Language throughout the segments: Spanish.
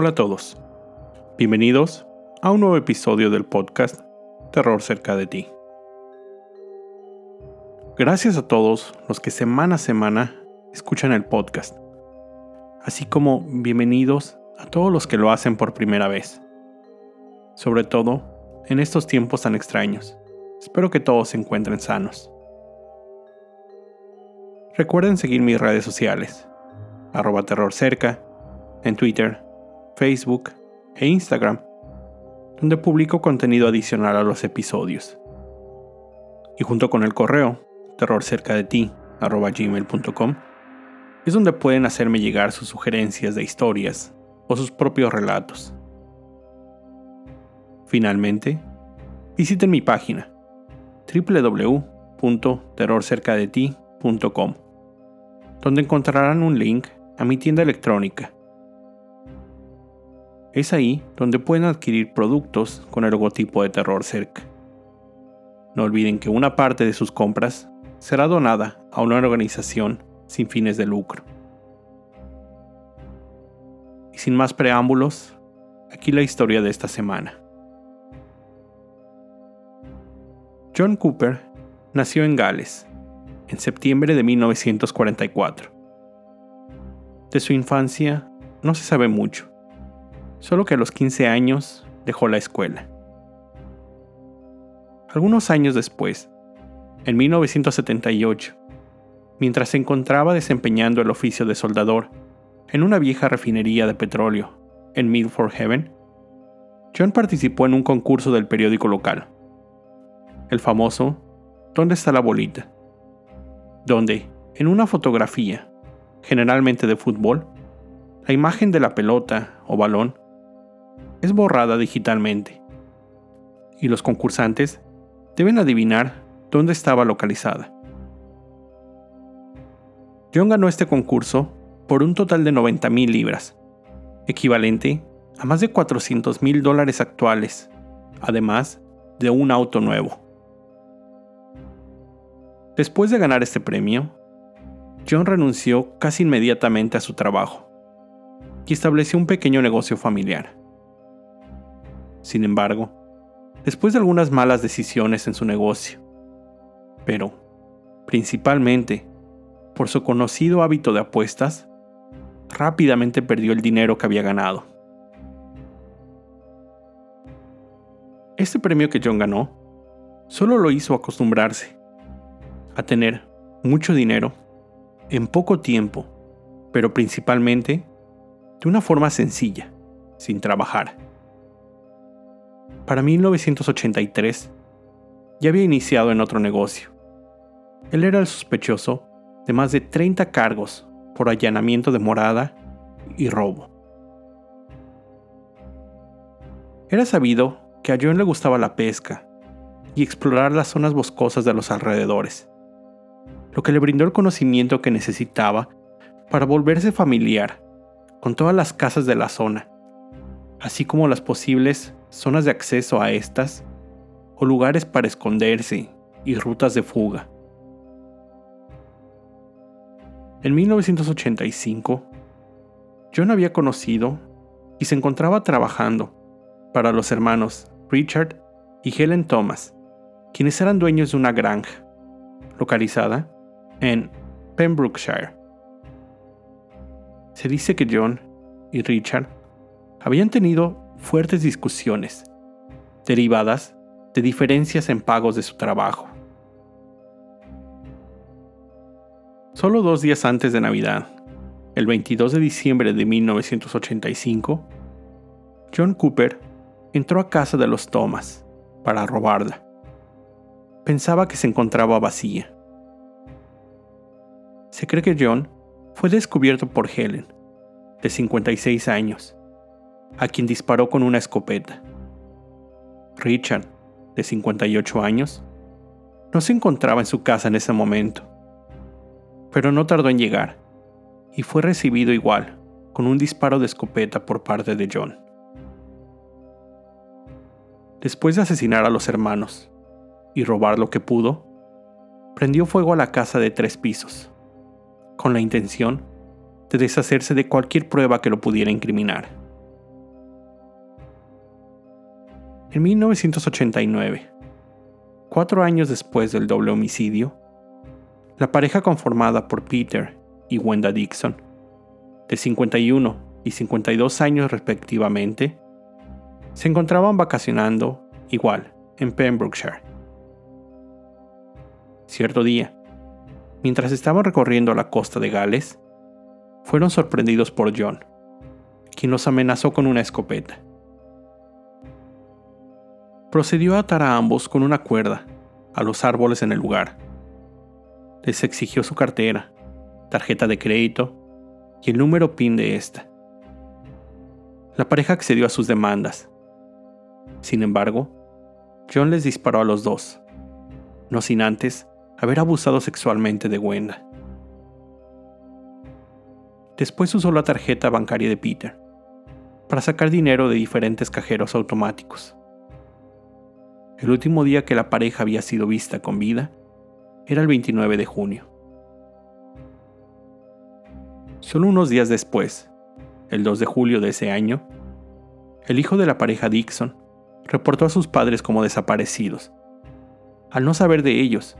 Hola a todos. Bienvenidos a un nuevo episodio del podcast Terror cerca de ti. Gracias a todos los que semana a semana escuchan el podcast, así como bienvenidos a todos los que lo hacen por primera vez. Sobre todo en estos tiempos tan extraños. Espero que todos se encuentren sanos. Recuerden seguir mis redes sociales, arroba terror cerca, en Twitter, Facebook e Instagram, donde publico contenido adicional a los episodios. Y junto con el correo terrorcercadeti@gmail.com es donde pueden hacerme llegar sus sugerencias de historias o sus propios relatos. Finalmente, visiten mi página www.terrorcercadeti.com, donde encontrarán un link a mi tienda electrónica es ahí donde pueden adquirir productos con el logotipo de Terror Cerca. No olviden que una parte de sus compras será donada a una organización sin fines de lucro. Y sin más preámbulos, aquí la historia de esta semana. John Cooper nació en Gales en septiembre de 1944. De su infancia no se sabe mucho solo que a los 15 años dejó la escuela. Algunos años después, en 1978, mientras se encontraba desempeñando el oficio de soldador en una vieja refinería de petróleo en Milford Haven, John participó en un concurso del periódico local, el famoso ¿Dónde está la bolita? donde, en una fotografía, generalmente de fútbol, la imagen de la pelota o balón es borrada digitalmente y los concursantes deben adivinar dónde estaba localizada. John ganó este concurso por un total de 90 mil libras, equivalente a más de 400 mil dólares actuales, además de un auto nuevo. Después de ganar este premio, John renunció casi inmediatamente a su trabajo y estableció un pequeño negocio familiar. Sin embargo, después de algunas malas decisiones en su negocio, pero, principalmente, por su conocido hábito de apuestas, rápidamente perdió el dinero que había ganado. Este premio que John ganó solo lo hizo acostumbrarse a tener mucho dinero en poco tiempo, pero principalmente de una forma sencilla, sin trabajar. Para 1983, ya había iniciado en otro negocio. Él era el sospechoso de más de 30 cargos por allanamiento de morada y robo. Era sabido que a John le gustaba la pesca y explorar las zonas boscosas de los alrededores, lo que le brindó el conocimiento que necesitaba para volverse familiar con todas las casas de la zona, así como las posibles zonas de acceso a estas o lugares para esconderse y rutas de fuga. En 1985, John había conocido y se encontraba trabajando para los hermanos Richard y Helen Thomas, quienes eran dueños de una granja localizada en Pembrokeshire. Se dice que John y Richard habían tenido fuertes discusiones, derivadas de diferencias en pagos de su trabajo. Solo dos días antes de Navidad, el 22 de diciembre de 1985, John Cooper entró a casa de los Thomas para robarla. Pensaba que se encontraba vacía. Se cree que John fue descubierto por Helen, de 56 años, a quien disparó con una escopeta. Richard, de 58 años, no se encontraba en su casa en ese momento, pero no tardó en llegar y fue recibido igual con un disparo de escopeta por parte de John. Después de asesinar a los hermanos y robar lo que pudo, prendió fuego a la casa de tres pisos, con la intención de deshacerse de cualquier prueba que lo pudiera incriminar. En 1989, cuatro años después del doble homicidio, la pareja conformada por Peter y Wenda Dixon, de 51 y 52 años respectivamente, se encontraban vacacionando igual en Pembrokeshire. Cierto día, mientras estaban recorriendo la costa de Gales, fueron sorprendidos por John, quien los amenazó con una escopeta procedió a atar a ambos con una cuerda a los árboles en el lugar. Les exigió su cartera, tarjeta de crédito y el número PIN de esta. La pareja accedió a sus demandas. Sin embargo, John les disparó a los dos, no sin antes haber abusado sexualmente de Wenda. Después usó la tarjeta bancaria de Peter para sacar dinero de diferentes cajeros automáticos. El último día que la pareja había sido vista con vida era el 29 de junio. Solo unos días después, el 2 de julio de ese año, el hijo de la pareja Dixon reportó a sus padres como desaparecidos, al no saber de ellos,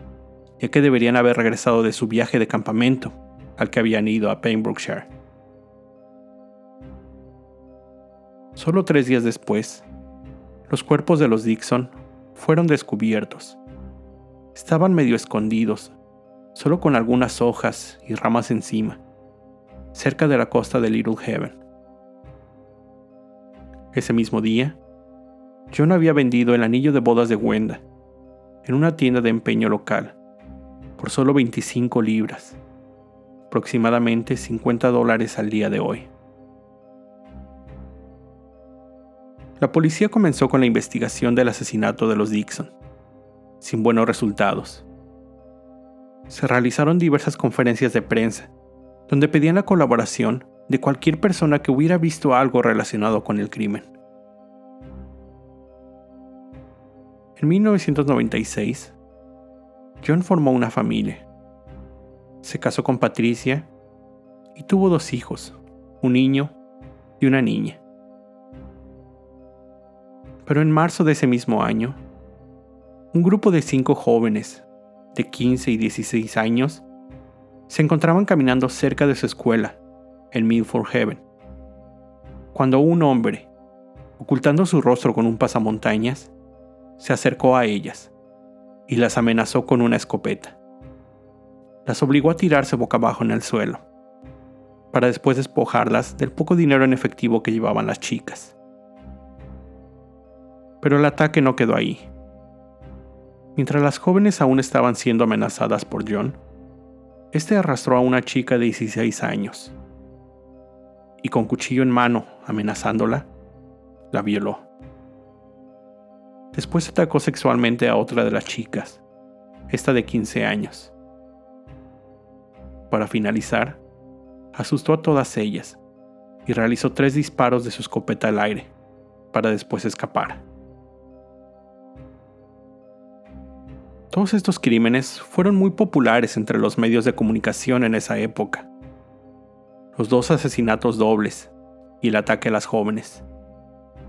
ya que deberían haber regresado de su viaje de campamento al que habían ido a Pembrokeshire. Solo tres días después, los cuerpos de los Dixon fueron descubiertos. Estaban medio escondidos, solo con algunas hojas y ramas encima, cerca de la costa de Little Heaven. Ese mismo día, John había vendido el anillo de bodas de Wenda en una tienda de empeño local por solo 25 libras, aproximadamente 50 dólares al día de hoy. La policía comenzó con la investigación del asesinato de los Dixon, sin buenos resultados. Se realizaron diversas conferencias de prensa, donde pedían la colaboración de cualquier persona que hubiera visto algo relacionado con el crimen. En 1996, John formó una familia. Se casó con Patricia y tuvo dos hijos, un niño y una niña. Pero en marzo de ese mismo año, un grupo de cinco jóvenes de 15 y 16 años se encontraban caminando cerca de su escuela, en Milford Heaven, cuando un hombre, ocultando su rostro con un pasamontañas, se acercó a ellas y las amenazó con una escopeta. Las obligó a tirarse boca abajo en el suelo, para después despojarlas del poco dinero en efectivo que llevaban las chicas. Pero el ataque no quedó ahí. Mientras las jóvenes aún estaban siendo amenazadas por John, este arrastró a una chica de 16 años y con cuchillo en mano, amenazándola, la violó. Después atacó sexualmente a otra de las chicas, esta de 15 años. Para finalizar, asustó a todas ellas y realizó tres disparos de su escopeta al aire, para después escapar. Todos estos crímenes fueron muy populares entre los medios de comunicación en esa época. Los dos asesinatos dobles y el ataque a las jóvenes,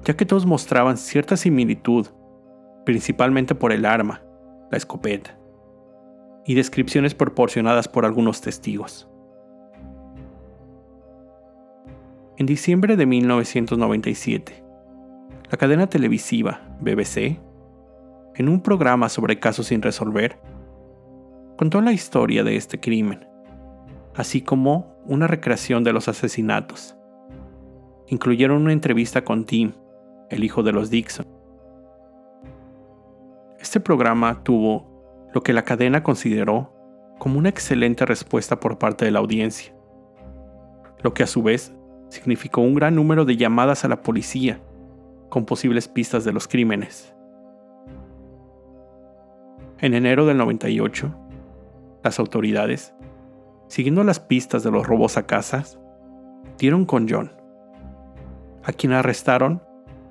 ya que todos mostraban cierta similitud, principalmente por el arma, la escopeta, y descripciones proporcionadas por algunos testigos. En diciembre de 1997, la cadena televisiva BBC en un programa sobre casos sin resolver, contó la historia de este crimen, así como una recreación de los asesinatos. Incluyeron una entrevista con Tim, el hijo de los Dixon. Este programa tuvo lo que la cadena consideró como una excelente respuesta por parte de la audiencia, lo que a su vez significó un gran número de llamadas a la policía con posibles pistas de los crímenes. En enero del 98, las autoridades, siguiendo las pistas de los robos a casas, dieron con John, a quien arrestaron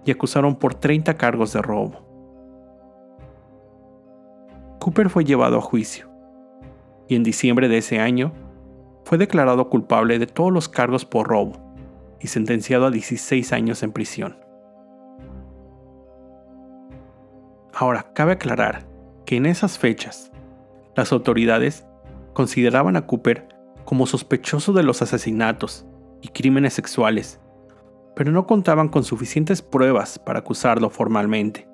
y acusaron por 30 cargos de robo. Cooper fue llevado a juicio y en diciembre de ese año fue declarado culpable de todos los cargos por robo y sentenciado a 16 años en prisión. Ahora, cabe aclarar que en esas fechas, las autoridades consideraban a Cooper como sospechoso de los asesinatos y crímenes sexuales, pero no contaban con suficientes pruebas para acusarlo formalmente.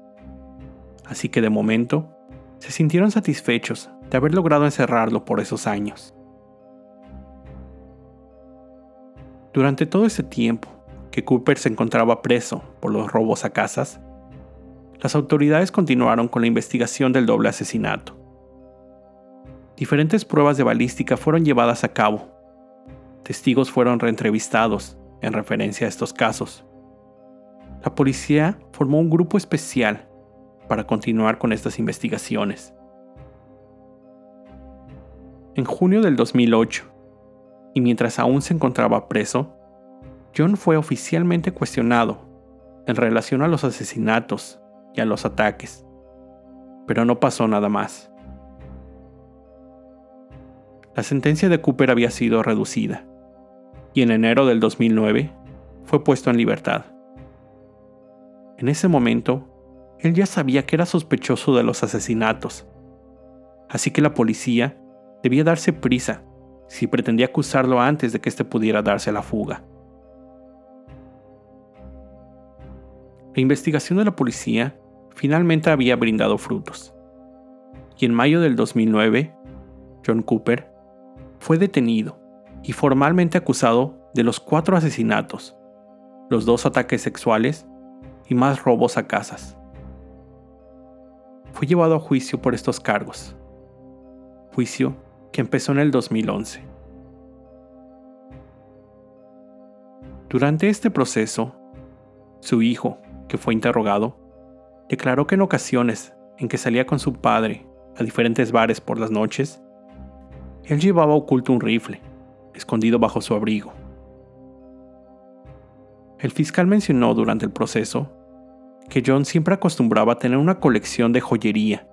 Así que de momento, se sintieron satisfechos de haber logrado encerrarlo por esos años. Durante todo ese tiempo que Cooper se encontraba preso por los robos a casas, las autoridades continuaron con la investigación del doble asesinato. Diferentes pruebas de balística fueron llevadas a cabo. Testigos fueron reentrevistados en referencia a estos casos. La policía formó un grupo especial para continuar con estas investigaciones. En junio del 2008, y mientras aún se encontraba preso, John fue oficialmente cuestionado en relación a los asesinatos a los ataques, pero no pasó nada más. La sentencia de Cooper había sido reducida, y en enero del 2009 fue puesto en libertad. En ese momento, él ya sabía que era sospechoso de los asesinatos, así que la policía debía darse prisa si pretendía acusarlo antes de que éste pudiera darse la fuga. La investigación de la policía finalmente había brindado frutos. Y en mayo del 2009, John Cooper fue detenido y formalmente acusado de los cuatro asesinatos, los dos ataques sexuales y más robos a casas. Fue llevado a juicio por estos cargos, juicio que empezó en el 2011. Durante este proceso, su hijo, que fue interrogado, declaró que en ocasiones en que salía con su padre a diferentes bares por las noches, él llevaba oculto un rifle, escondido bajo su abrigo. El fiscal mencionó durante el proceso que John siempre acostumbraba a tener una colección de joyería,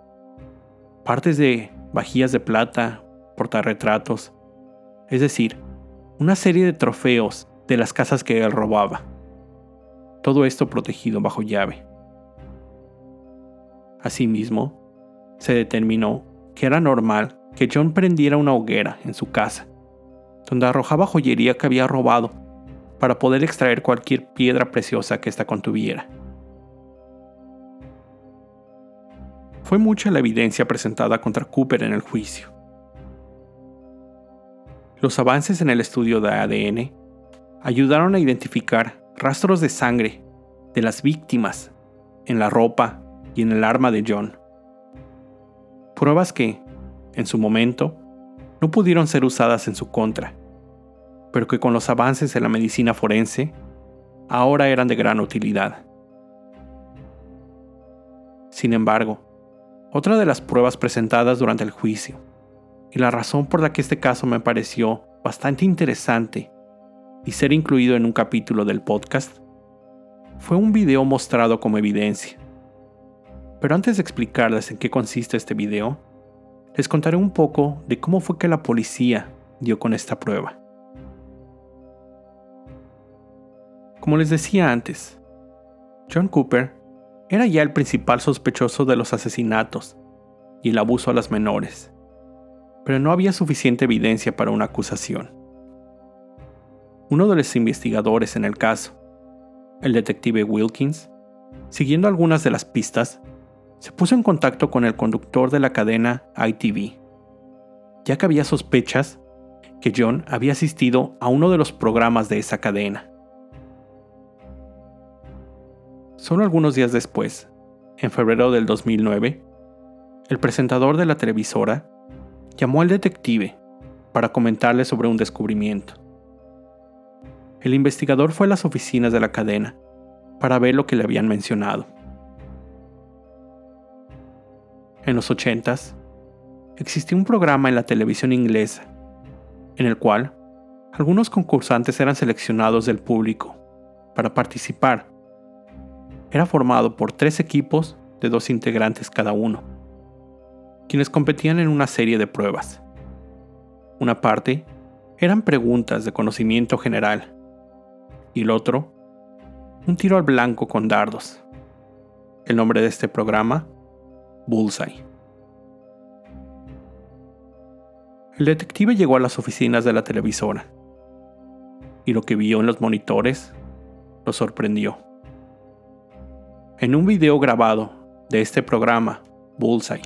partes de vajillas de plata, portarretratos, es decir, una serie de trofeos de las casas que él robaba. Todo esto protegido bajo llave. Asimismo, se determinó que era normal que John prendiera una hoguera en su casa, donde arrojaba joyería que había robado para poder extraer cualquier piedra preciosa que ésta contuviera. Fue mucha la evidencia presentada contra Cooper en el juicio. Los avances en el estudio de ADN ayudaron a identificar rastros de sangre de las víctimas en la ropa y en el arma de John. Pruebas que, en su momento, no pudieron ser usadas en su contra, pero que con los avances en la medicina forense, ahora eran de gran utilidad. Sin embargo, otra de las pruebas presentadas durante el juicio, y la razón por la que este caso me pareció bastante interesante y ser incluido en un capítulo del podcast, fue un video mostrado como evidencia. Pero antes de explicarles en qué consiste este video, les contaré un poco de cómo fue que la policía dio con esta prueba. Como les decía antes, John Cooper era ya el principal sospechoso de los asesinatos y el abuso a las menores, pero no había suficiente evidencia para una acusación. Uno de los investigadores en el caso, el detective Wilkins, siguiendo algunas de las pistas, se puso en contacto con el conductor de la cadena ITV, ya que había sospechas que John había asistido a uno de los programas de esa cadena. Solo algunos días después, en febrero del 2009, el presentador de la televisora llamó al detective para comentarle sobre un descubrimiento. El investigador fue a las oficinas de la cadena para ver lo que le habían mencionado. En los 80s, existía un programa en la televisión inglesa, en el cual algunos concursantes eran seleccionados del público para participar. Era formado por tres equipos de dos integrantes cada uno, quienes competían en una serie de pruebas. Una parte eran preguntas de conocimiento general y el otro, un tiro al blanco con dardos. El nombre de este programa Bullseye. El detective llegó a las oficinas de la televisora y lo que vio en los monitores lo sorprendió. En un video grabado de este programa, Bullseye,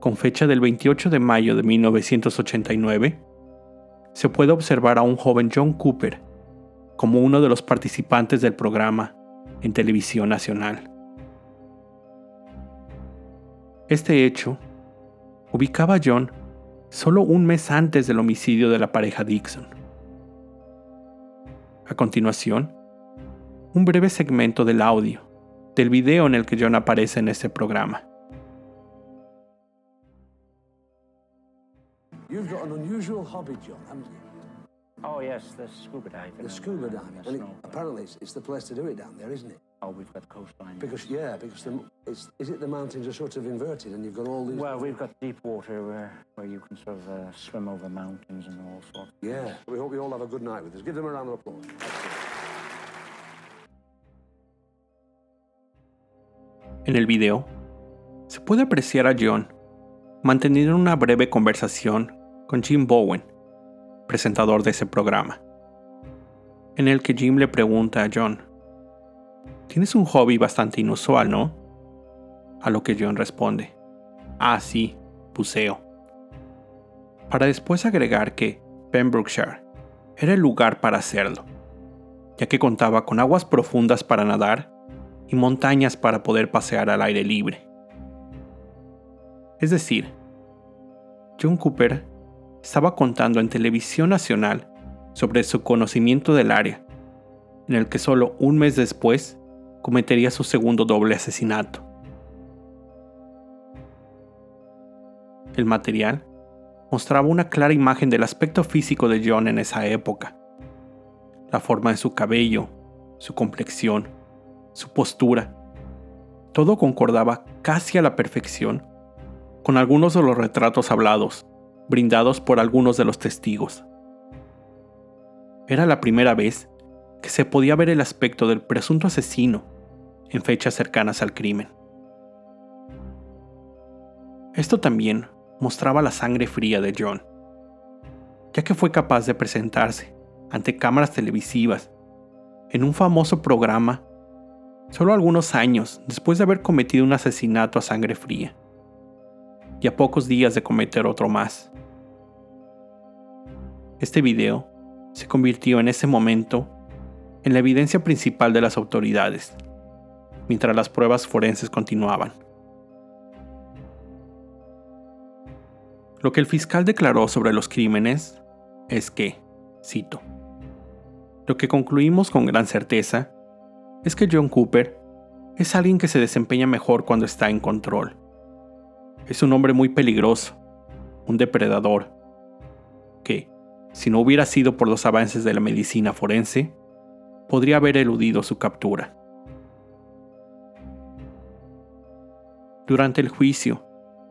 con fecha del 28 de mayo de 1989, se puede observar a un joven John Cooper como uno de los participantes del programa en televisión nacional. Este hecho ubicaba a John solo un mes antes del homicidio de la pareja Dixon. A continuación, un breve segmento del audio del video en el que John aparece en este programa. You've got an unusual hobby, John, haven't you? Oh, yes, the scuba diving. The scuba diving. And it, apparently, it's, it's the place to do it down there, isn't it? Oh, we've got coastline. Because yeah, because the, it's, is it the mountains are sort of inverted, and you've got all these. Well, we've got deep water where, where you can sort of uh, swim over mountains and all sorts. Yeah. We hope you all have a good night with us. Give them a round of applause. En el video, se puede apreciar a John manteniendo una breve conversación con Jim Bowen, presentador de ese programa, en el que Jim le pregunta a John, Tienes un hobby bastante inusual, ¿no? A lo que John responde, Ah, sí, buceo. Para después agregar que Pembrokeshire era el lugar para hacerlo, ya que contaba con aguas profundas para nadar y montañas para poder pasear al aire libre. Es decir, John Cooper estaba contando en televisión nacional sobre su conocimiento del área, en el que solo un mes después cometería su segundo doble asesinato. El material mostraba una clara imagen del aspecto físico de John en esa época. La forma de su cabello, su complexión, su postura. Todo concordaba casi a la perfección con algunos de los retratos hablados, brindados por algunos de los testigos. Era la primera vez que se podía ver el aspecto del presunto asesino en fechas cercanas al crimen. Esto también mostraba la sangre fría de John, ya que fue capaz de presentarse ante cámaras televisivas en un famoso programa solo algunos años después de haber cometido un asesinato a sangre fría, y a pocos días de cometer otro más. Este video se convirtió en ese momento en la evidencia principal de las autoridades, mientras las pruebas forenses continuaban. Lo que el fiscal declaró sobre los crímenes es que, cito, lo que concluimos con gran certeza es que John Cooper es alguien que se desempeña mejor cuando está en control. Es un hombre muy peligroso, un depredador, que, si no hubiera sido por los avances de la medicina forense, podría haber eludido su captura. Durante el juicio,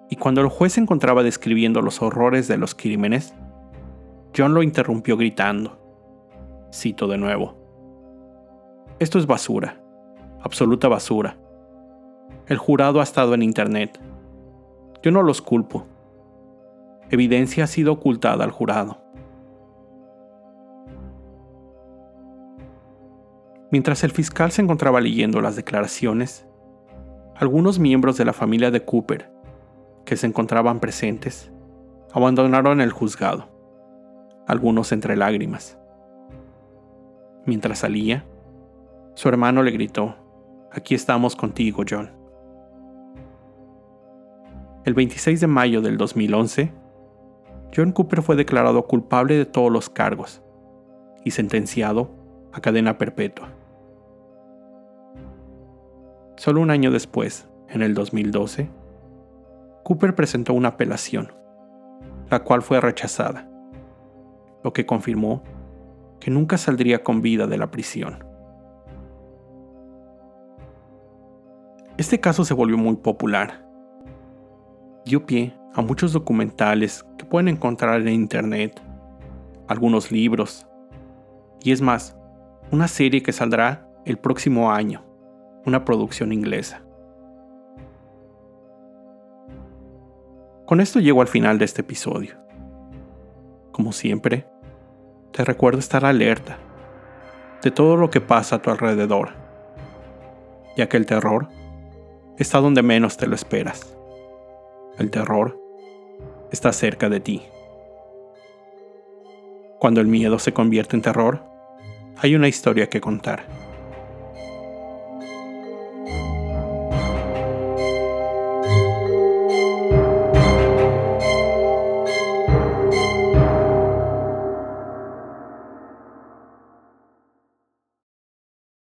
y cuando el juez se encontraba describiendo los horrores de los crímenes, John lo interrumpió gritando. Cito de nuevo. Esto es basura, absoluta basura. El jurado ha estado en Internet. Yo no los culpo. Evidencia ha sido ocultada al jurado. Mientras el fiscal se encontraba leyendo las declaraciones, algunos miembros de la familia de Cooper, que se encontraban presentes, abandonaron el juzgado, algunos entre lágrimas. Mientras salía, su hermano le gritó, Aquí estamos contigo, John. El 26 de mayo del 2011, John Cooper fue declarado culpable de todos los cargos y sentenciado a cadena perpetua. Solo un año después, en el 2012, Cooper presentó una apelación, la cual fue rechazada, lo que confirmó que nunca saldría con vida de la prisión. Este caso se volvió muy popular. Dio pie a muchos documentales que pueden encontrar en internet, algunos libros, y es más, una serie que saldrá el próximo año, una producción inglesa. Con esto llego al final de este episodio. Como siempre, te recuerdo estar alerta de todo lo que pasa a tu alrededor, ya que el terror está donde menos te lo esperas. El terror está cerca de ti. Cuando el miedo se convierte en terror, hay una historia que contar.